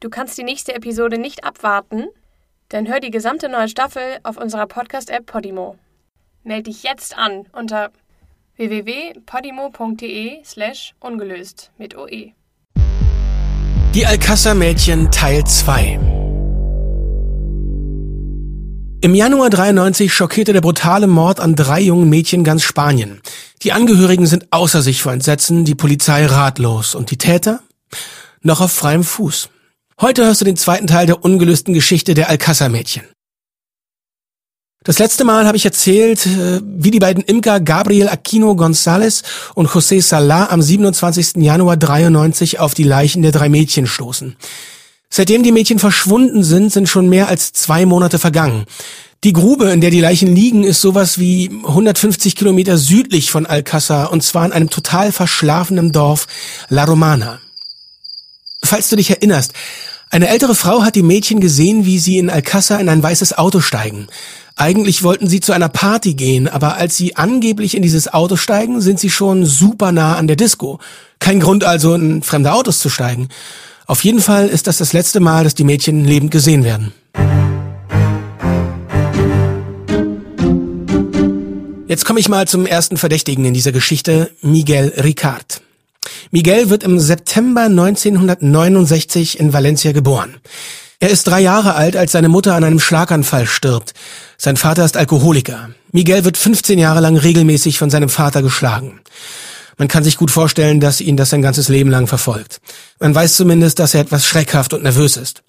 Du kannst die nächste Episode nicht abwarten? Dann hör die gesamte neue Staffel auf unserer Podcast-App Podimo. Meld dich jetzt an unter www.podimo.de slash ungelöst mit OE. Die Alcázar-Mädchen Teil 2 Im Januar 93 schockierte der brutale Mord an drei jungen Mädchen ganz Spanien. Die Angehörigen sind außer sich vor Entsetzen, die Polizei ratlos und die Täter noch auf freiem Fuß. Heute hörst du den zweiten Teil der ungelösten Geschichte der Alcázar-Mädchen. Das letzte Mal habe ich erzählt, äh, wie die beiden Imker Gabriel Aquino González und José Salah am 27. Januar 93 auf die Leichen der drei Mädchen stoßen. Seitdem die Mädchen verschwunden sind, sind schon mehr als zwei Monate vergangen. Die Grube, in der die Leichen liegen, ist sowas wie 150 Kilometer südlich von Alcázar und zwar in einem total verschlafenen Dorf La Romana. Falls du dich erinnerst, eine ältere Frau hat die Mädchen gesehen, wie sie in Alcázar in ein weißes Auto steigen. Eigentlich wollten sie zu einer Party gehen, aber als sie angeblich in dieses Auto steigen, sind sie schon super nah an der Disco. Kein Grund also, in fremde Autos zu steigen. Auf jeden Fall ist das das letzte Mal, dass die Mädchen lebend gesehen werden. Jetzt komme ich mal zum ersten Verdächtigen in dieser Geschichte, Miguel Ricard. Miguel wird im September 1969 in Valencia geboren. Er ist drei Jahre alt, als seine Mutter an einem Schlaganfall stirbt. Sein Vater ist Alkoholiker. Miguel wird 15 Jahre lang regelmäßig von seinem Vater geschlagen. Man kann sich gut vorstellen, dass ihn das sein ganzes Leben lang verfolgt. Man weiß zumindest, dass er etwas schreckhaft und nervös ist.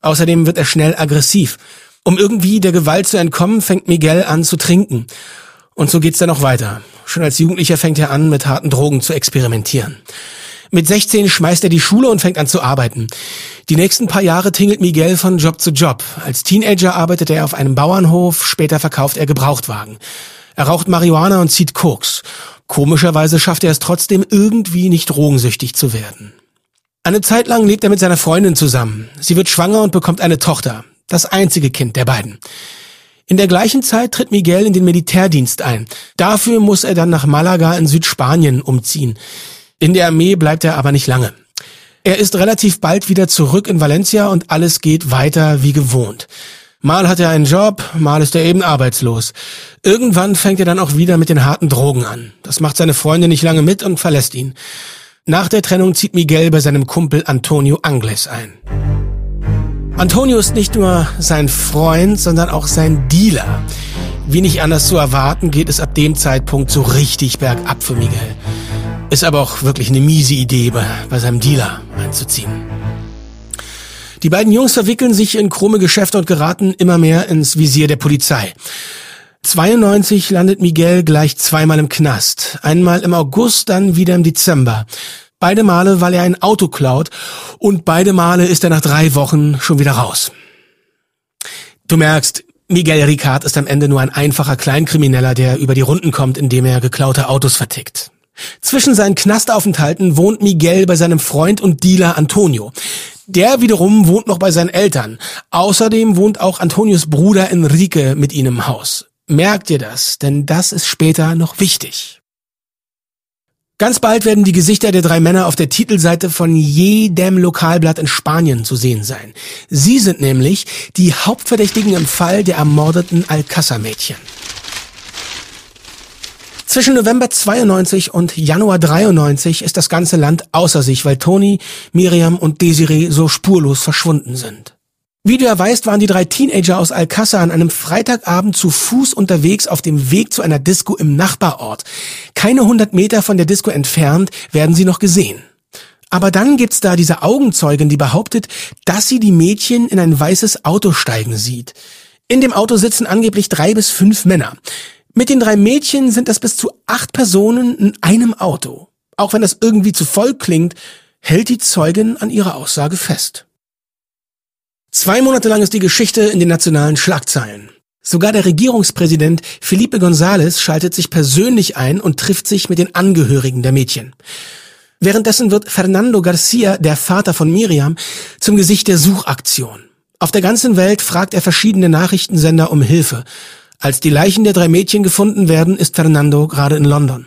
Außerdem wird er schnell aggressiv. Um irgendwie der Gewalt zu entkommen, fängt Miguel an zu trinken. Und so geht's dann auch weiter. Schon als Jugendlicher fängt er an, mit harten Drogen zu experimentieren. Mit 16 schmeißt er die Schule und fängt an zu arbeiten. Die nächsten paar Jahre tingelt Miguel von Job zu Job. Als Teenager arbeitet er auf einem Bauernhof, später verkauft er Gebrauchtwagen. Er raucht Marihuana und zieht Koks. Komischerweise schafft er es trotzdem irgendwie nicht drogensüchtig zu werden. Eine Zeit lang lebt er mit seiner Freundin zusammen. Sie wird schwanger und bekommt eine Tochter. Das einzige Kind der beiden. In der gleichen Zeit tritt Miguel in den Militärdienst ein. Dafür muss er dann nach Malaga in Südspanien umziehen. In der Armee bleibt er aber nicht lange. Er ist relativ bald wieder zurück in Valencia und alles geht weiter wie gewohnt. Mal hat er einen Job, mal ist er eben arbeitslos. Irgendwann fängt er dann auch wieder mit den harten Drogen an. Das macht seine Freundin nicht lange mit und verlässt ihn. Nach der Trennung zieht Miguel bei seinem Kumpel Antonio Angles ein. Antonio ist nicht nur sein Freund, sondern auch sein Dealer. Wie nicht anders zu erwarten, geht es ab dem Zeitpunkt so richtig bergab für Miguel. Ist aber auch wirklich eine miese Idee, bei, bei seinem Dealer einzuziehen. Die beiden Jungs verwickeln sich in krumme Geschäfte und geraten immer mehr ins Visier der Polizei. 92 landet Miguel gleich zweimal im Knast. Einmal im August, dann wieder im Dezember. Beide Male, weil er ein Auto klaut und beide Male ist er nach drei Wochen schon wieder raus. Du merkst, Miguel Ricard ist am Ende nur ein einfacher Kleinkrimineller, der über die Runden kommt, indem er geklaute Autos vertickt. Zwischen seinen Knastaufenthalten wohnt Miguel bei seinem Freund und Dealer Antonio. Der wiederum wohnt noch bei seinen Eltern. Außerdem wohnt auch Antonios Bruder Enrique mit ihnen im Haus. Merkt ihr das, denn das ist später noch wichtig. Ganz bald werden die Gesichter der drei Männer auf der Titelseite von jedem Lokalblatt in Spanien zu sehen sein. Sie sind nämlich die Hauptverdächtigen im Fall der ermordeten Alcázar-Mädchen. Zwischen November 92 und Januar 93 ist das ganze Land außer sich, weil Toni, Miriam und Desiree so spurlos verschwunden sind. Wie du ja weißt, waren die drei Teenager aus Alcázar an einem Freitagabend zu Fuß unterwegs auf dem Weg zu einer Disco im Nachbarort. Keine hundert Meter von der Disco entfernt werden sie noch gesehen. Aber dann gibt's da diese Augenzeugin, die behauptet, dass sie die Mädchen in ein weißes Auto steigen sieht. In dem Auto sitzen angeblich drei bis fünf Männer. Mit den drei Mädchen sind das bis zu acht Personen in einem Auto. Auch wenn das irgendwie zu voll klingt, hält die Zeugin an ihrer Aussage fest. Zwei Monate lang ist die Geschichte in den nationalen Schlagzeilen. Sogar der Regierungspräsident Felipe González schaltet sich persönlich ein und trifft sich mit den Angehörigen der Mädchen. Währenddessen wird Fernando Garcia, der Vater von Miriam, zum Gesicht der Suchaktion. Auf der ganzen Welt fragt er verschiedene Nachrichtensender um Hilfe. Als die Leichen der drei Mädchen gefunden werden, ist Fernando gerade in London.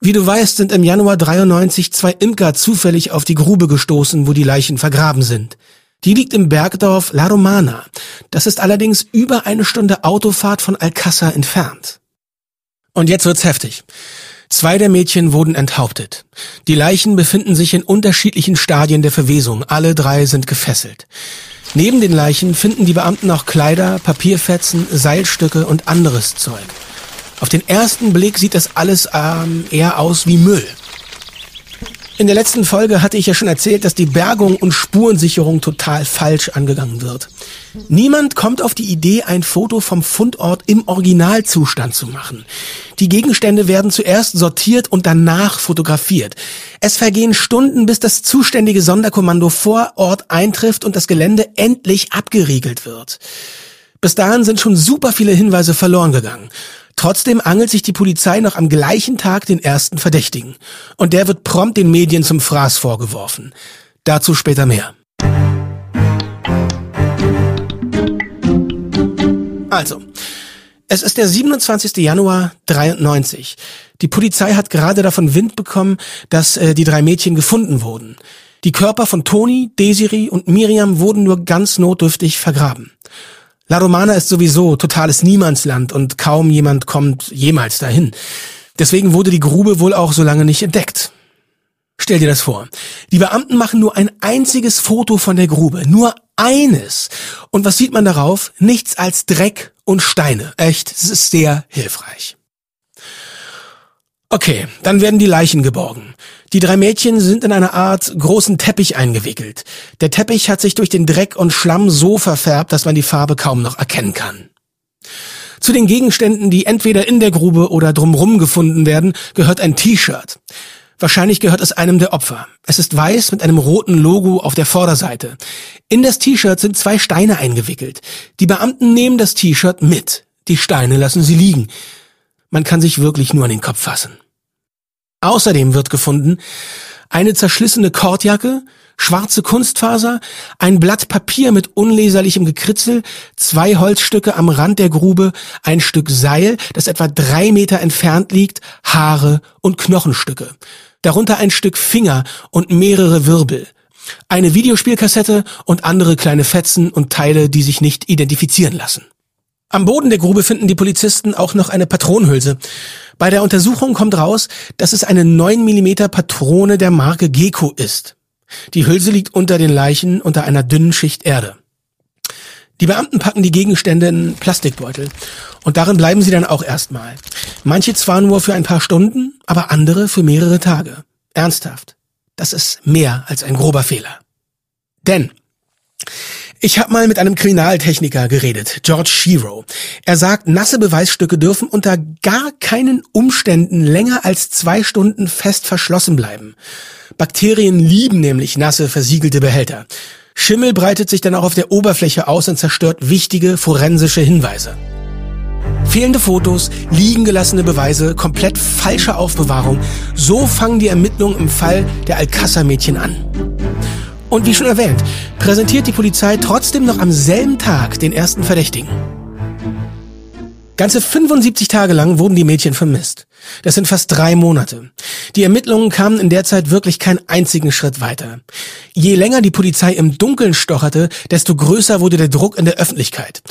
Wie du weißt, sind im Januar 93 zwei Imker zufällig auf die Grube gestoßen, wo die Leichen vergraben sind. Die liegt im Bergdorf La Romana. Das ist allerdings über eine Stunde Autofahrt von Alcázar entfernt. Und jetzt wird's heftig. Zwei der Mädchen wurden enthauptet. Die Leichen befinden sich in unterschiedlichen Stadien der Verwesung. Alle drei sind gefesselt. Neben den Leichen finden die Beamten auch Kleider, Papierfetzen, Seilstücke und anderes Zeug. Auf den ersten Blick sieht das alles ähm, eher aus wie Müll. In der letzten Folge hatte ich ja schon erzählt, dass die Bergung und Spurensicherung total falsch angegangen wird. Niemand kommt auf die Idee, ein Foto vom Fundort im Originalzustand zu machen. Die Gegenstände werden zuerst sortiert und danach fotografiert. Es vergehen Stunden, bis das zuständige Sonderkommando vor Ort eintrifft und das Gelände endlich abgeriegelt wird. Bis dahin sind schon super viele Hinweise verloren gegangen. Trotzdem angelt sich die Polizei noch am gleichen Tag den ersten Verdächtigen. Und der wird prompt den Medien zum Fraß vorgeworfen. Dazu später mehr. Also, es ist der 27. Januar 93. Die Polizei hat gerade davon Wind bekommen, dass äh, die drei Mädchen gefunden wurden. Die Körper von Toni, Desiree und Miriam wurden nur ganz notdürftig vergraben. La Romana ist sowieso totales Niemandsland und kaum jemand kommt jemals dahin. Deswegen wurde die Grube wohl auch so lange nicht entdeckt. Stell dir das vor. Die Beamten machen nur ein einziges Foto von der Grube. Nur eines. Und was sieht man darauf? Nichts als Dreck und Steine. Echt, es ist sehr hilfreich. Okay, dann werden die Leichen geborgen. Die drei Mädchen sind in einer Art großen Teppich eingewickelt. Der Teppich hat sich durch den Dreck und Schlamm so verfärbt, dass man die Farbe kaum noch erkennen kann. Zu den Gegenständen, die entweder in der Grube oder drumrum gefunden werden, gehört ein T-Shirt. Wahrscheinlich gehört es einem der Opfer. Es ist weiß mit einem roten Logo auf der Vorderseite. In das T-Shirt sind zwei Steine eingewickelt. Die Beamten nehmen das T-Shirt mit. Die Steine lassen sie liegen. Man kann sich wirklich nur an den Kopf fassen. Außerdem wird gefunden eine zerschlissene Kordjacke, schwarze Kunstfaser, ein Blatt Papier mit unleserlichem Gekritzel, zwei Holzstücke am Rand der Grube, ein Stück Seil, das etwa drei Meter entfernt liegt, Haare und Knochenstücke. Darunter ein Stück Finger und mehrere Wirbel. Eine Videospielkassette und andere kleine Fetzen und Teile, die sich nicht identifizieren lassen. Am Boden der Grube finden die Polizisten auch noch eine Patronenhülse. Bei der Untersuchung kommt raus, dass es eine 9 mm Patrone der Marke Gecko ist. Die Hülse liegt unter den Leichen unter einer dünnen Schicht Erde. Die Beamten packen die Gegenstände in Plastikbeutel und darin bleiben sie dann auch erstmal. Manche zwar nur für ein paar Stunden, aber andere für mehrere Tage. Ernsthaft. Das ist mehr als ein grober Fehler. Denn ich habe mal mit einem Kriminaltechniker geredet, George Shiro. Er sagt, nasse Beweisstücke dürfen unter gar keinen Umständen länger als zwei Stunden fest verschlossen bleiben. Bakterien lieben nämlich nasse, versiegelte Behälter. Schimmel breitet sich dann auch auf der Oberfläche aus und zerstört wichtige forensische Hinweise. Fehlende Fotos, liegen gelassene Beweise, komplett falsche Aufbewahrung. So fangen die Ermittlungen im Fall der Alcázar-Mädchen an. Und wie schon erwähnt, präsentiert die Polizei trotzdem noch am selben Tag den ersten Verdächtigen. Ganze 75 Tage lang wurden die Mädchen vermisst. Das sind fast drei Monate. Die Ermittlungen kamen in der Zeit wirklich keinen einzigen Schritt weiter. Je länger die Polizei im Dunkeln stocherte, desto größer wurde der Druck in der Öffentlichkeit.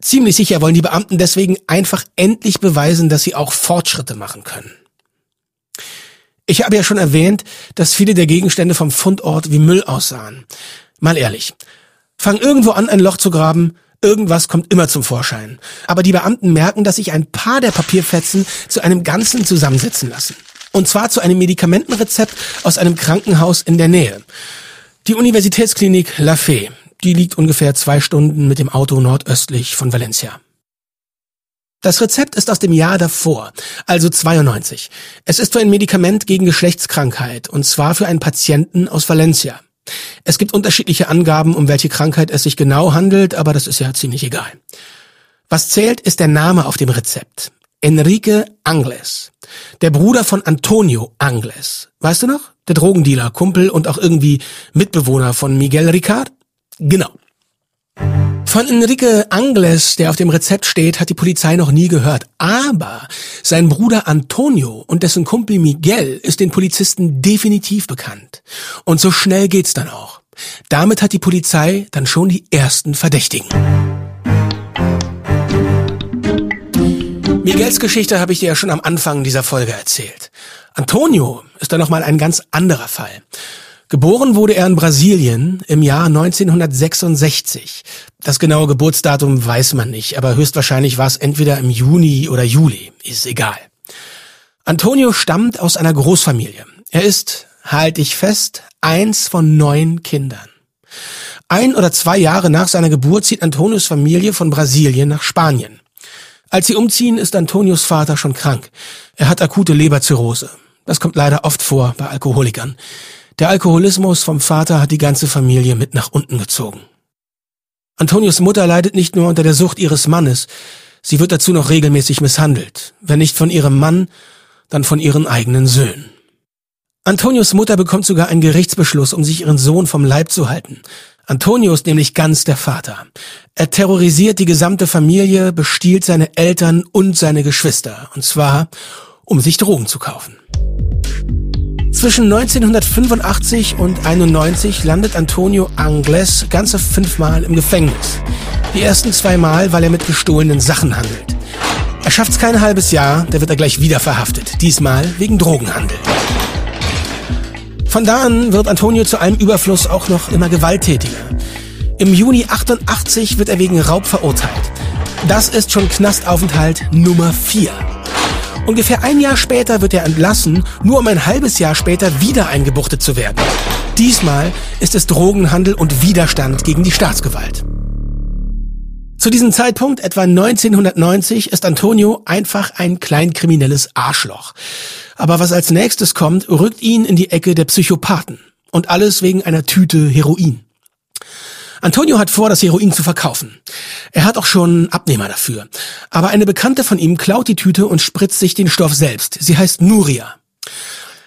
Ziemlich sicher wollen die Beamten deswegen einfach endlich beweisen, dass sie auch Fortschritte machen können. Ich habe ja schon erwähnt, dass viele der Gegenstände vom Fundort wie Müll aussahen. Mal ehrlich. Fang irgendwo an, ein Loch zu graben, irgendwas kommt immer zum Vorschein. Aber die Beamten merken, dass sich ein paar der Papierfetzen zu einem Ganzen zusammensetzen lassen. Und zwar zu einem Medikamentenrezept aus einem Krankenhaus in der Nähe. Die Universitätsklinik La Fée. Die liegt ungefähr zwei Stunden mit dem Auto nordöstlich von Valencia. Das Rezept ist aus dem Jahr davor, also 92. Es ist für ein Medikament gegen Geschlechtskrankheit, und zwar für einen Patienten aus Valencia. Es gibt unterschiedliche Angaben, um welche Krankheit es sich genau handelt, aber das ist ja ziemlich egal. Was zählt, ist der Name auf dem Rezept. Enrique Angles. Der Bruder von Antonio Angles. Weißt du noch? Der Drogendealer, Kumpel und auch irgendwie Mitbewohner von Miguel Ricard? Genau. Von Enrique Angles, der auf dem Rezept steht, hat die Polizei noch nie gehört. Aber sein Bruder Antonio und dessen Kumpel Miguel ist den Polizisten definitiv bekannt. Und so schnell geht's dann auch. Damit hat die Polizei dann schon die ersten Verdächtigen. Miguels Geschichte habe ich dir ja schon am Anfang dieser Folge erzählt. Antonio ist dann nochmal ein ganz anderer Fall. Geboren wurde er in Brasilien im Jahr 1966. Das genaue Geburtsdatum weiß man nicht, aber höchstwahrscheinlich war es entweder im Juni oder Juli. Ist egal. Antonio stammt aus einer Großfamilie. Er ist, halt ich fest, eins von neun Kindern. Ein oder zwei Jahre nach seiner Geburt zieht Antonios Familie von Brasilien nach Spanien. Als sie umziehen, ist Antonios Vater schon krank. Er hat akute Leberzirrhose. Das kommt leider oft vor bei Alkoholikern. Der Alkoholismus vom Vater hat die ganze Familie mit nach unten gezogen. Antonios Mutter leidet nicht nur unter der Sucht ihres Mannes, sie wird dazu noch regelmäßig misshandelt, wenn nicht von ihrem Mann, dann von ihren eigenen Söhnen. Antonios Mutter bekommt sogar einen Gerichtsbeschluss, um sich ihren Sohn vom Leib zu halten. Antonio ist nämlich ganz der Vater. Er terrorisiert die gesamte Familie, bestiehlt seine Eltern und seine Geschwister, und zwar, um sich Drogen zu kaufen. Zwischen 1985 und 91 landet Antonio Angles ganze fünfmal im Gefängnis. Die ersten zwei Mal, weil er mit gestohlenen Sachen handelt. Er schafft's kein halbes Jahr, da wird er gleich wieder verhaftet. Diesmal wegen Drogenhandel. Von da an wird Antonio zu einem Überfluss auch noch immer gewalttätiger. Im Juni 88 wird er wegen Raub verurteilt. Das ist schon Knastaufenthalt Nummer 4. Ungefähr ein Jahr später wird er entlassen, nur um ein halbes Jahr später wieder eingebuchtet zu werden. Diesmal ist es Drogenhandel und Widerstand gegen die Staatsgewalt. Zu diesem Zeitpunkt, etwa 1990, ist Antonio einfach ein kleinkriminelles Arschloch. Aber was als nächstes kommt, rückt ihn in die Ecke der Psychopathen. Und alles wegen einer Tüte Heroin. Antonio hat vor, das Heroin zu verkaufen. Er hat auch schon Abnehmer dafür. Aber eine Bekannte von ihm klaut die Tüte und spritzt sich den Stoff selbst. Sie heißt Nuria.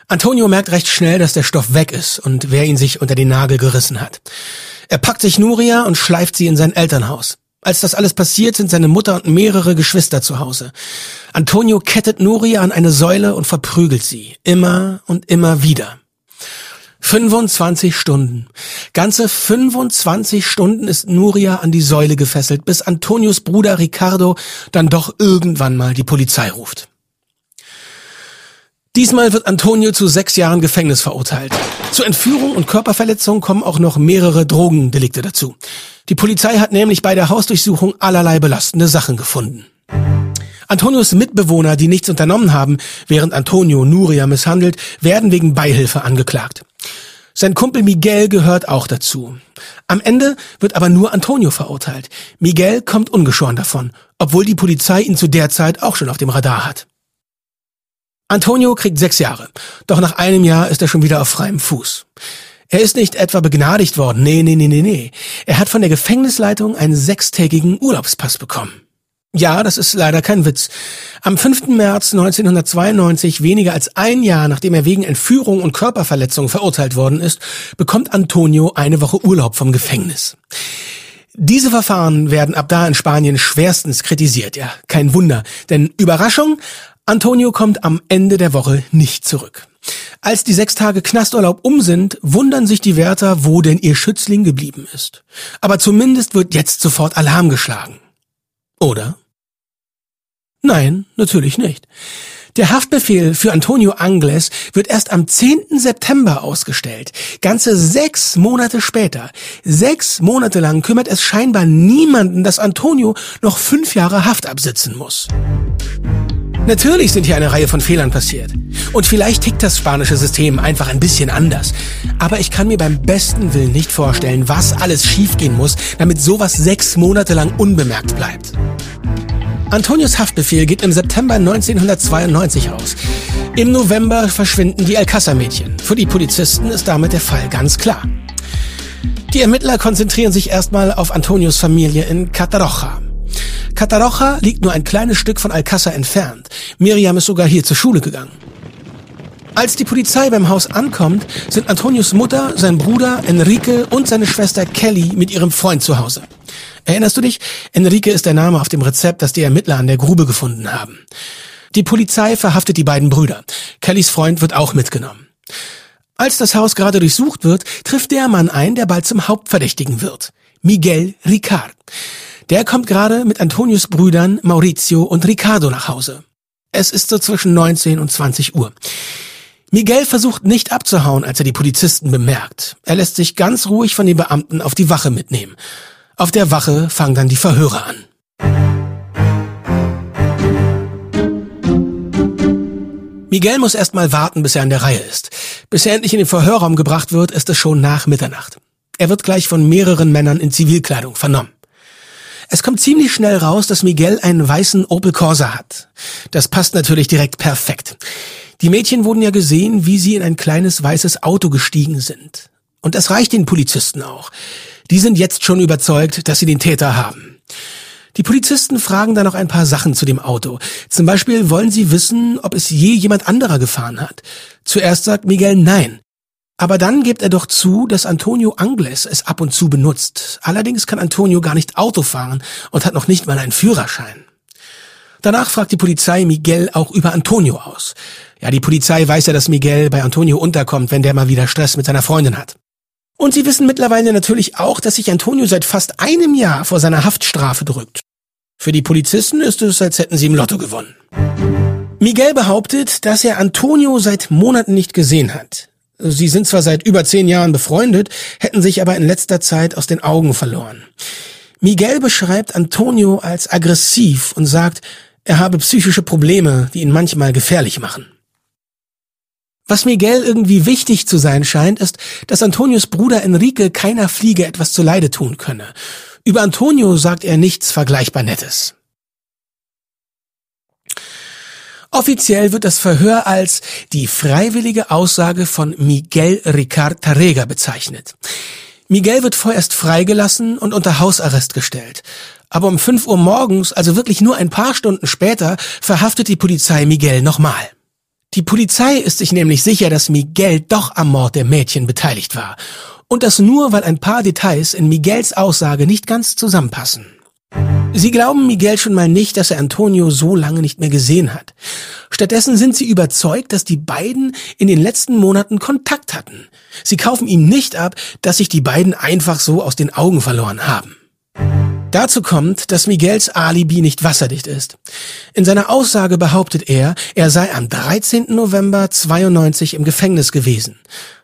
Antonio merkt recht schnell, dass der Stoff weg ist und wer ihn sich unter den Nagel gerissen hat. Er packt sich Nuria und schleift sie in sein Elternhaus. Als das alles passiert, sind seine Mutter und mehrere Geschwister zu Hause. Antonio kettet Nuria an eine Säule und verprügelt sie. Immer und immer wieder. 25 Stunden. Ganze 25 Stunden ist Nuria an die Säule gefesselt, bis Antonios Bruder Ricardo dann doch irgendwann mal die Polizei ruft. Diesmal wird Antonio zu sechs Jahren Gefängnis verurteilt. Zur Entführung und Körperverletzung kommen auch noch mehrere Drogendelikte dazu. Die Polizei hat nämlich bei der Hausdurchsuchung allerlei belastende Sachen gefunden. Antonios Mitbewohner, die nichts unternommen haben, während Antonio Nuria misshandelt, werden wegen Beihilfe angeklagt. Sein Kumpel Miguel gehört auch dazu. Am Ende wird aber nur Antonio verurteilt. Miguel kommt ungeschoren davon, obwohl die Polizei ihn zu der Zeit auch schon auf dem Radar hat. Antonio kriegt sechs Jahre, doch nach einem Jahr ist er schon wieder auf freiem Fuß. Er ist nicht etwa begnadigt worden, nee, nee, nee, nee, nee. Er hat von der Gefängnisleitung einen sechstägigen Urlaubspass bekommen. Ja, das ist leider kein Witz. Am 5. März 1992, weniger als ein Jahr nachdem er wegen Entführung und Körperverletzung verurteilt worden ist, bekommt Antonio eine Woche Urlaub vom Gefängnis. Diese Verfahren werden ab da in Spanien schwerstens kritisiert. Ja, kein Wunder. Denn Überraschung, Antonio kommt am Ende der Woche nicht zurück. Als die sechs Tage Knasturlaub um sind, wundern sich die Wärter, wo denn ihr Schützling geblieben ist. Aber zumindest wird jetzt sofort Alarm geschlagen. Oder? Nein, natürlich nicht. Der Haftbefehl für Antonio Angles wird erst am 10. September ausgestellt. Ganze sechs Monate später. Sechs Monate lang kümmert es scheinbar niemanden, dass Antonio noch fünf Jahre Haft absitzen muss. Natürlich sind hier eine Reihe von Fehlern passiert. Und vielleicht tickt das spanische System einfach ein bisschen anders. Aber ich kann mir beim besten Willen nicht vorstellen, was alles schiefgehen muss, damit sowas sechs Monate lang unbemerkt bleibt. Antonios Haftbefehl geht im September 1992 aus. Im November verschwinden die Alcázar-Mädchen. Für die Polizisten ist damit der Fall ganz klar. Die Ermittler konzentrieren sich erstmal auf Antonios Familie in Cataroja. Cataroja liegt nur ein kleines Stück von Alcázar entfernt. Miriam ist sogar hier zur Schule gegangen. Als die Polizei beim Haus ankommt, sind Antonios Mutter, sein Bruder Enrique und seine Schwester Kelly mit ihrem Freund zu Hause. Erinnerst du dich? Enrique ist der Name auf dem Rezept, das die Ermittler an der Grube gefunden haben. Die Polizei verhaftet die beiden Brüder. Kellys Freund wird auch mitgenommen. Als das Haus gerade durchsucht wird, trifft der Mann ein, der bald zum Hauptverdächtigen wird. Miguel Ricard. Der kommt gerade mit Antonius Brüdern Maurizio und Ricardo nach Hause. Es ist so zwischen 19 und 20 Uhr. Miguel versucht nicht abzuhauen, als er die Polizisten bemerkt. Er lässt sich ganz ruhig von den Beamten auf die Wache mitnehmen. Auf der Wache fangen dann die Verhöre an. Miguel muss erst mal warten, bis er an der Reihe ist. Bis er endlich in den Verhörraum gebracht wird, ist es schon nach Mitternacht. Er wird gleich von mehreren Männern in Zivilkleidung vernommen. Es kommt ziemlich schnell raus, dass Miguel einen weißen Opel Corsa hat. Das passt natürlich direkt perfekt. Die Mädchen wurden ja gesehen, wie sie in ein kleines weißes Auto gestiegen sind. Und das reicht den Polizisten auch. Die sind jetzt schon überzeugt, dass sie den Täter haben. Die Polizisten fragen dann noch ein paar Sachen zu dem Auto. Zum Beispiel wollen sie wissen, ob es je jemand anderer gefahren hat. Zuerst sagt Miguel nein. Aber dann gibt er doch zu, dass Antonio Angles es ab und zu benutzt. Allerdings kann Antonio gar nicht Auto fahren und hat noch nicht mal einen Führerschein. Danach fragt die Polizei Miguel auch über Antonio aus. Ja, die Polizei weiß ja, dass Miguel bei Antonio unterkommt, wenn der mal wieder Stress mit seiner Freundin hat. Und sie wissen mittlerweile natürlich auch, dass sich Antonio seit fast einem Jahr vor seiner Haftstrafe drückt. Für die Polizisten ist es, als hätten sie im Lotto gewonnen. Miguel behauptet, dass er Antonio seit Monaten nicht gesehen hat. Sie sind zwar seit über zehn Jahren befreundet, hätten sich aber in letzter Zeit aus den Augen verloren. Miguel beschreibt Antonio als aggressiv und sagt, er habe psychische Probleme, die ihn manchmal gefährlich machen. Was Miguel irgendwie wichtig zu sein scheint, ist, dass Antonios Bruder Enrique keiner Fliege etwas zuleide tun könne. Über Antonio sagt er nichts vergleichbar Nettes. Offiziell wird das Verhör als die freiwillige Aussage von Miguel Ricard Tarrega bezeichnet. Miguel wird vorerst freigelassen und unter Hausarrest gestellt. Aber um 5 Uhr morgens, also wirklich nur ein paar Stunden später, verhaftet die Polizei Miguel nochmal. Die Polizei ist sich nämlich sicher, dass Miguel doch am Mord der Mädchen beteiligt war. Und das nur, weil ein paar Details in Miguels Aussage nicht ganz zusammenpassen. Sie glauben Miguel schon mal nicht, dass er Antonio so lange nicht mehr gesehen hat. Stattdessen sind sie überzeugt, dass die beiden in den letzten Monaten Kontakt hatten. Sie kaufen ihm nicht ab, dass sich die beiden einfach so aus den Augen verloren haben. Dazu kommt, dass Miguels Alibi nicht wasserdicht ist. In seiner Aussage behauptet er, er sei am 13. November 92 im Gefängnis gewesen.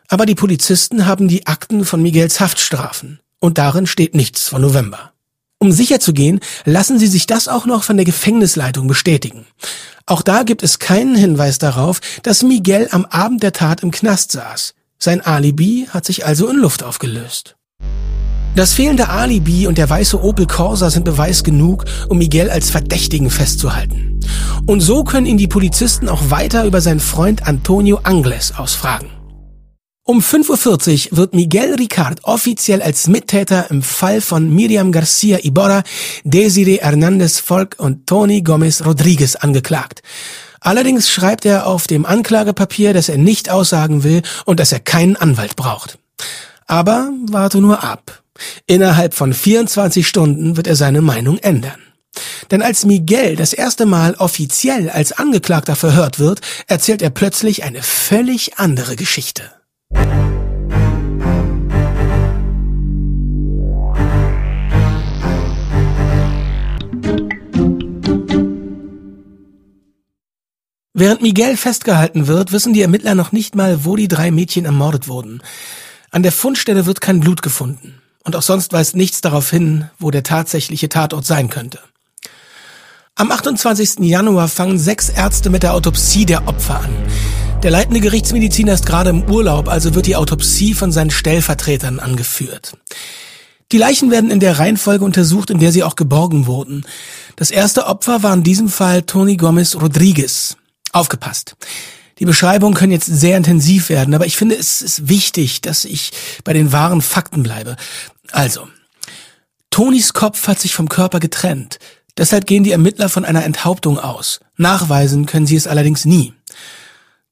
Aber die Polizisten haben die Akten von Miguels Haftstrafen. Und darin steht nichts von November. Um sicher zu gehen, lassen sie sich das auch noch von der Gefängnisleitung bestätigen. Auch da gibt es keinen Hinweis darauf, dass Miguel am Abend der Tat im Knast saß. Sein Alibi hat sich also in Luft aufgelöst. Das fehlende Alibi und der weiße Opel Corsa sind Beweis genug, um Miguel als Verdächtigen festzuhalten. Und so können ihn die Polizisten auch weiter über seinen Freund Antonio Angles ausfragen. Um 5.40 Uhr wird Miguel Ricard offiziell als Mittäter im Fall von Miriam Garcia Iborra, Desiree Hernandez Volk und Tony Gomez Rodriguez angeklagt. Allerdings schreibt er auf dem Anklagepapier, dass er nicht aussagen will und dass er keinen Anwalt braucht. Aber warte nur ab. Innerhalb von 24 Stunden wird er seine Meinung ändern. Denn als Miguel das erste Mal offiziell als Angeklagter verhört wird, erzählt er plötzlich eine völlig andere Geschichte. Während Miguel festgehalten wird, wissen die Ermittler noch nicht mal, wo die drei Mädchen ermordet wurden. An der Fundstelle wird kein Blut gefunden. Und auch sonst weist nichts darauf hin, wo der tatsächliche Tatort sein könnte. Am 28. Januar fangen sechs Ärzte mit der Autopsie der Opfer an. Der leitende Gerichtsmediziner ist gerade im Urlaub, also wird die Autopsie von seinen Stellvertretern angeführt. Die Leichen werden in der Reihenfolge untersucht, in der sie auch geborgen wurden. Das erste Opfer war in diesem Fall Tony Gomez Rodriguez. Aufgepasst. Die Beschreibungen können jetzt sehr intensiv werden, aber ich finde, es ist wichtig, dass ich bei den wahren Fakten bleibe. Also, Tonys Kopf hat sich vom Körper getrennt. Deshalb gehen die Ermittler von einer Enthauptung aus. Nachweisen können sie es allerdings nie.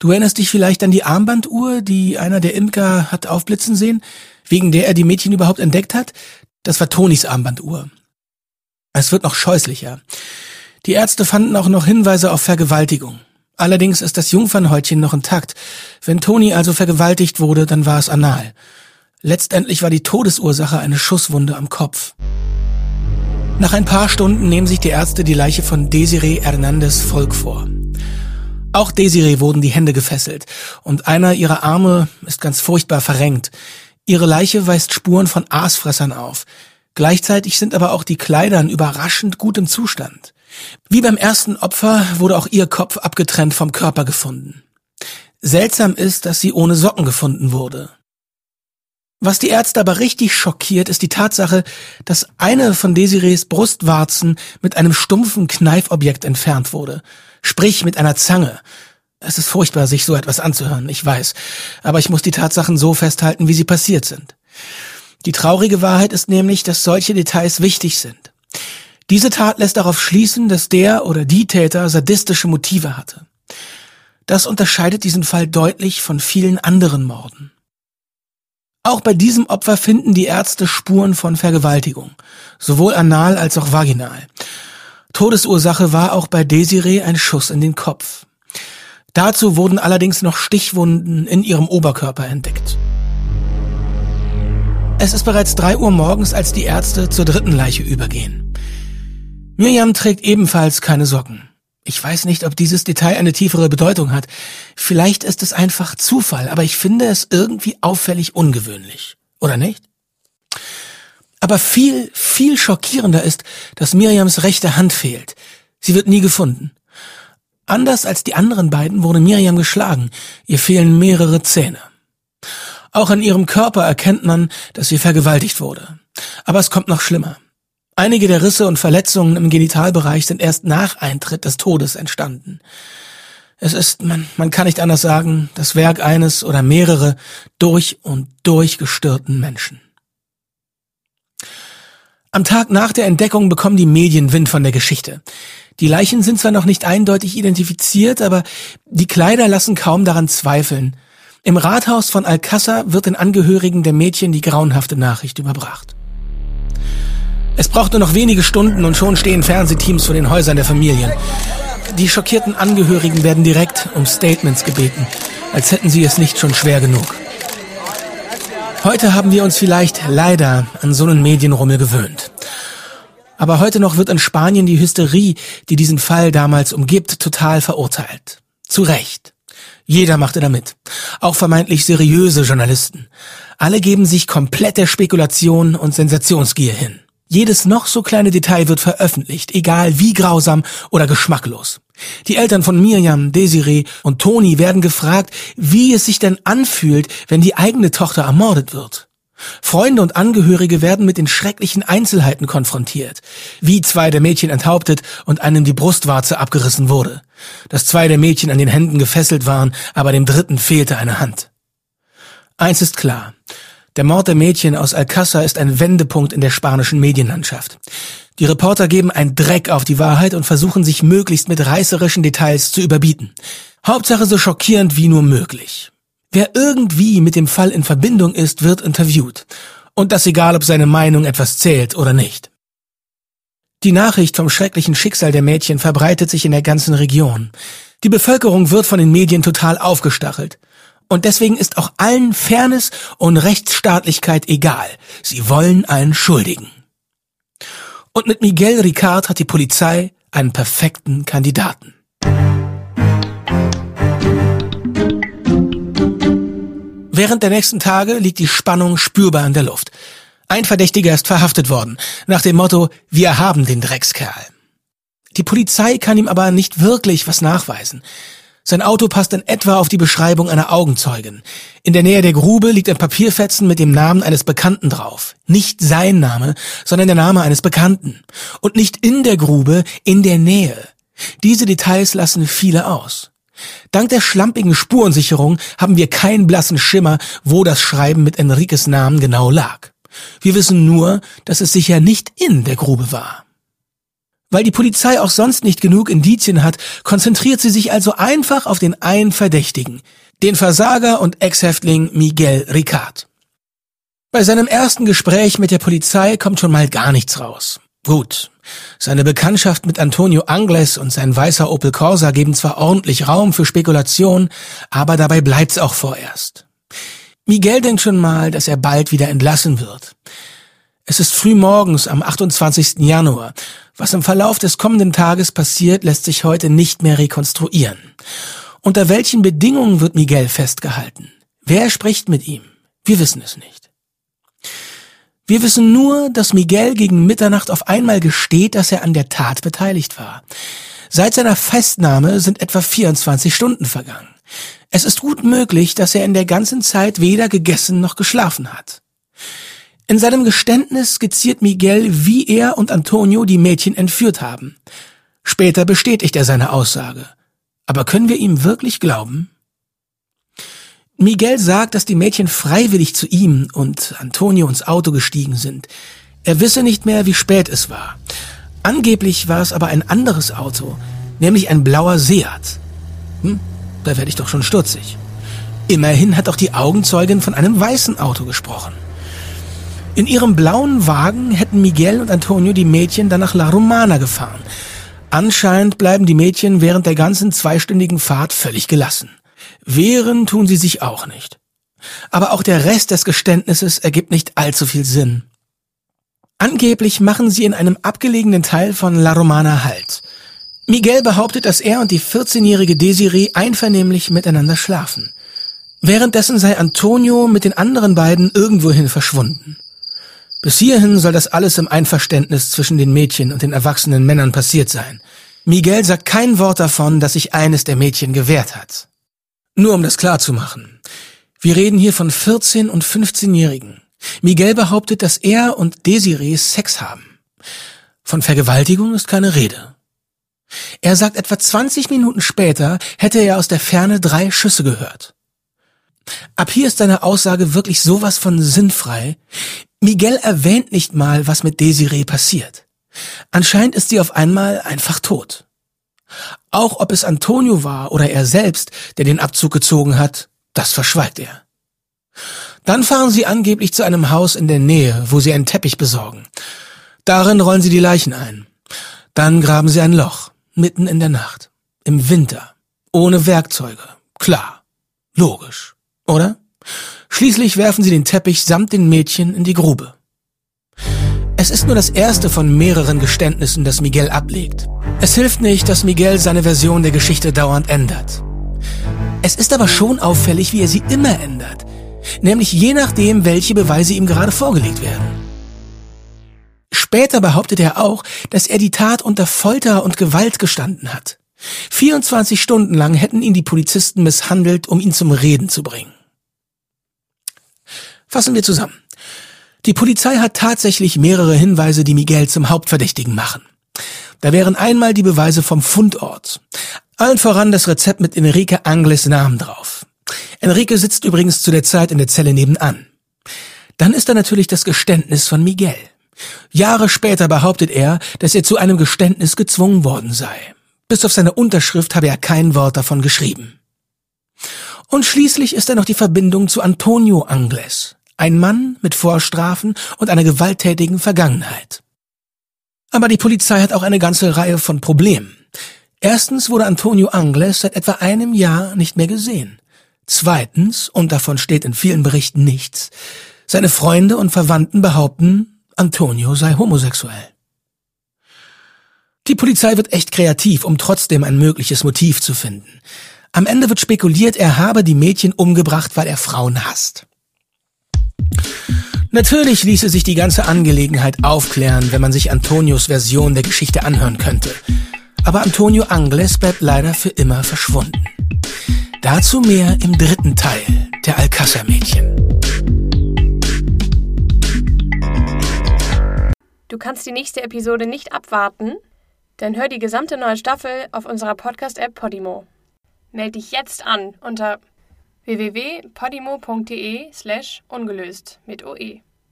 Du erinnerst dich vielleicht an die Armbanduhr, die einer der Imker hat aufblitzen sehen, wegen der er die Mädchen überhaupt entdeckt hat? Das war Tonis Armbanduhr. Es wird noch scheußlicher. Die Ärzte fanden auch noch Hinweise auf Vergewaltigung. Allerdings ist das Jungfernhäutchen noch intakt. Wenn Toni also vergewaltigt wurde, dann war es anal. Letztendlich war die Todesursache eine Schusswunde am Kopf. Nach ein paar Stunden nehmen sich die Ärzte die Leiche von Desiree Hernandez Volk vor. Auch Desiree wurden die Hände gefesselt und einer ihrer Arme ist ganz furchtbar verrenkt. Ihre Leiche weist Spuren von Aasfressern auf. Gleichzeitig sind aber auch die Kleider in überraschend gutem Zustand. Wie beim ersten Opfer wurde auch ihr Kopf abgetrennt vom Körper gefunden. Seltsam ist, dass sie ohne Socken gefunden wurde. Was die Ärzte aber richtig schockiert, ist die Tatsache, dass eine von Desirees Brustwarzen mit einem stumpfen Kneifobjekt entfernt wurde. Sprich mit einer Zange. Es ist furchtbar, sich so etwas anzuhören, ich weiß. Aber ich muss die Tatsachen so festhalten, wie sie passiert sind. Die traurige Wahrheit ist nämlich, dass solche Details wichtig sind. Diese Tat lässt darauf schließen, dass der oder die Täter sadistische Motive hatte. Das unterscheidet diesen Fall deutlich von vielen anderen Morden. Auch bei diesem Opfer finden die Ärzte Spuren von Vergewaltigung, sowohl anal als auch vaginal. Todesursache war auch bei Desiree ein Schuss in den Kopf. Dazu wurden allerdings noch Stichwunden in ihrem Oberkörper entdeckt. Es ist bereits drei Uhr morgens, als die Ärzte zur dritten Leiche übergehen. Miriam trägt ebenfalls keine Socken. Ich weiß nicht, ob dieses Detail eine tiefere Bedeutung hat. Vielleicht ist es einfach Zufall, aber ich finde es irgendwie auffällig ungewöhnlich. Oder nicht? Aber viel, viel schockierender ist, dass Miriams rechte Hand fehlt. Sie wird nie gefunden. Anders als die anderen beiden wurde Miriam geschlagen. Ihr fehlen mehrere Zähne. Auch an ihrem Körper erkennt man, dass sie vergewaltigt wurde. Aber es kommt noch schlimmer. Einige der Risse und Verletzungen im Genitalbereich sind erst nach Eintritt des Todes entstanden. Es ist, man, man kann nicht anders sagen, das Werk eines oder mehrere durch und durch gestörten Menschen. Am Tag nach der Entdeckung bekommen die Medien Wind von der Geschichte. Die Leichen sind zwar noch nicht eindeutig identifiziert, aber die Kleider lassen kaum daran zweifeln. Im Rathaus von Alcázar wird den Angehörigen der Mädchen die grauenhafte Nachricht überbracht. Es braucht nur noch wenige Stunden und schon stehen Fernsehteams vor den Häusern der Familien. Die schockierten Angehörigen werden direkt um Statements gebeten, als hätten sie es nicht schon schwer genug. Heute haben wir uns vielleicht leider an so einen Medienrummel gewöhnt. Aber heute noch wird in Spanien die Hysterie, die diesen Fall damals umgibt, total verurteilt. Zu Recht. Jeder machte damit. Auch vermeintlich seriöse Journalisten. Alle geben sich komplett der Spekulation und Sensationsgier hin. Jedes noch so kleine Detail wird veröffentlicht, egal wie grausam oder geschmacklos. Die Eltern von Mirjam, Desiree und Toni werden gefragt, wie es sich denn anfühlt, wenn die eigene Tochter ermordet wird. Freunde und Angehörige werden mit den schrecklichen Einzelheiten konfrontiert, wie zwei der Mädchen enthauptet und einem die Brustwarze abgerissen wurde, dass zwei der Mädchen an den Händen gefesselt waren, aber dem dritten fehlte eine Hand. Eins ist klar, der Mord der Mädchen aus Alcázar ist ein Wendepunkt in der spanischen Medienlandschaft. Die Reporter geben ein Dreck auf die Wahrheit und versuchen sich möglichst mit reißerischen Details zu überbieten. Hauptsache so schockierend wie nur möglich. Wer irgendwie mit dem Fall in Verbindung ist, wird interviewt. Und das egal, ob seine Meinung etwas zählt oder nicht. Die Nachricht vom schrecklichen Schicksal der Mädchen verbreitet sich in der ganzen Region. Die Bevölkerung wird von den Medien total aufgestachelt. Und deswegen ist auch allen Fairness und Rechtsstaatlichkeit egal. Sie wollen einen Schuldigen. Und mit Miguel Ricard hat die Polizei einen perfekten Kandidaten. Während der nächsten Tage liegt die Spannung spürbar in der Luft. Ein Verdächtiger ist verhaftet worden, nach dem Motto, wir haben den Dreckskerl. Die Polizei kann ihm aber nicht wirklich was nachweisen. Sein Auto passt in etwa auf die Beschreibung einer Augenzeugin. In der Nähe der Grube liegt ein Papierfetzen mit dem Namen eines Bekannten drauf. Nicht sein Name, sondern der Name eines Bekannten. Und nicht in der Grube, in der Nähe. Diese Details lassen viele aus. Dank der schlampigen Spurensicherung haben wir keinen blassen Schimmer, wo das Schreiben mit Enriques Namen genau lag. Wir wissen nur, dass es sicher nicht in der Grube war. Weil die Polizei auch sonst nicht genug Indizien hat, konzentriert sie sich also einfach auf den einen Verdächtigen, den Versager und Ex-Häftling Miguel Ricard. Bei seinem ersten Gespräch mit der Polizei kommt schon mal gar nichts raus. Gut, seine Bekanntschaft mit Antonio Angles und sein weißer Opel Corsa geben zwar ordentlich Raum für Spekulation, aber dabei bleibt's auch vorerst. Miguel denkt schon mal, dass er bald wieder entlassen wird. Es ist früh morgens am 28. Januar. Was im Verlauf des kommenden Tages passiert, lässt sich heute nicht mehr rekonstruieren. Unter welchen Bedingungen wird Miguel festgehalten? Wer spricht mit ihm? Wir wissen es nicht. Wir wissen nur, dass Miguel gegen Mitternacht auf einmal gesteht, dass er an der Tat beteiligt war. Seit seiner Festnahme sind etwa 24 Stunden vergangen. Es ist gut möglich, dass er in der ganzen Zeit weder gegessen noch geschlafen hat. In seinem Geständnis skizziert Miguel, wie er und Antonio die Mädchen entführt haben. Später bestätigt er seine Aussage. Aber können wir ihm wirklich glauben? Miguel sagt, dass die Mädchen freiwillig zu ihm und Antonio ins Auto gestiegen sind. Er wisse nicht mehr, wie spät es war. Angeblich war es aber ein anderes Auto, nämlich ein blauer Seat. Hm, da werde ich doch schon stutzig. Immerhin hat auch die Augenzeugin von einem weißen Auto gesprochen. In ihrem blauen Wagen hätten Miguel und Antonio die Mädchen dann nach La Romana gefahren. Anscheinend bleiben die Mädchen während der ganzen zweistündigen Fahrt völlig gelassen. Wehren tun sie sich auch nicht. Aber auch der Rest des Geständnisses ergibt nicht allzu viel Sinn. Angeblich machen sie in einem abgelegenen Teil von La Romana Halt. Miguel behauptet, dass er und die 14-jährige Desiree einvernehmlich miteinander schlafen. Währenddessen sei Antonio mit den anderen beiden irgendwohin verschwunden. Bis hierhin soll das alles im Einverständnis zwischen den Mädchen und den erwachsenen Männern passiert sein. Miguel sagt kein Wort davon, dass sich eines der Mädchen gewehrt hat. Nur um das klar zu machen. Wir reden hier von 14- und 15-Jährigen. Miguel behauptet, dass er und Desiree Sex haben. Von Vergewaltigung ist keine Rede. Er sagt, etwa 20 Minuten später hätte er aus der Ferne drei Schüsse gehört. Ab hier ist seine Aussage wirklich sowas von sinnfrei. Miguel erwähnt nicht mal, was mit Desiree passiert. Anscheinend ist sie auf einmal einfach tot. Auch ob es Antonio war oder er selbst, der den Abzug gezogen hat, das verschweigt er. Dann fahren sie angeblich zu einem Haus in der Nähe, wo sie einen Teppich besorgen. Darin rollen sie die Leichen ein. Dann graben sie ein Loch, mitten in der Nacht, im Winter, ohne Werkzeuge. Klar, logisch, oder? Schließlich werfen sie den Teppich samt den Mädchen in die Grube. Es ist nur das erste von mehreren Geständnissen, das Miguel ablegt. Es hilft nicht, dass Miguel seine Version der Geschichte dauernd ändert. Es ist aber schon auffällig, wie er sie immer ändert, nämlich je nachdem, welche Beweise ihm gerade vorgelegt werden. Später behauptet er auch, dass er die Tat unter Folter und Gewalt gestanden hat. 24 Stunden lang hätten ihn die Polizisten misshandelt, um ihn zum Reden zu bringen. Fassen wir zusammen. Die Polizei hat tatsächlich mehrere Hinweise, die Miguel zum Hauptverdächtigen machen. Da wären einmal die Beweise vom Fundort. Allen voran das Rezept mit Enrique Angles Namen drauf. Enrique sitzt übrigens zu der Zeit in der Zelle nebenan. Dann ist da natürlich das Geständnis von Miguel. Jahre später behauptet er, dass er zu einem Geständnis gezwungen worden sei. Bis auf seine Unterschrift habe er kein Wort davon geschrieben. Und schließlich ist da noch die Verbindung zu Antonio Angles. Ein Mann mit Vorstrafen und einer gewalttätigen Vergangenheit. Aber die Polizei hat auch eine ganze Reihe von Problemen. Erstens wurde Antonio Angles seit etwa einem Jahr nicht mehr gesehen. Zweitens, und davon steht in vielen Berichten nichts, seine Freunde und Verwandten behaupten, Antonio sei homosexuell. Die Polizei wird echt kreativ, um trotzdem ein mögliches Motiv zu finden. Am Ende wird spekuliert, er habe die Mädchen umgebracht, weil er Frauen hasst. Natürlich ließe sich die ganze Angelegenheit aufklären, wenn man sich Antonios Version der Geschichte anhören könnte. Aber Antonio Angles bleibt leider für immer verschwunden. Dazu mehr im dritten Teil der Alcázar-Mädchen. Du kannst die nächste Episode nicht abwarten? Dann hör die gesamte neue Staffel auf unserer Podcast-App Podimo. Meld dich jetzt an unter www.podimo.de slash ungelöst mit OE.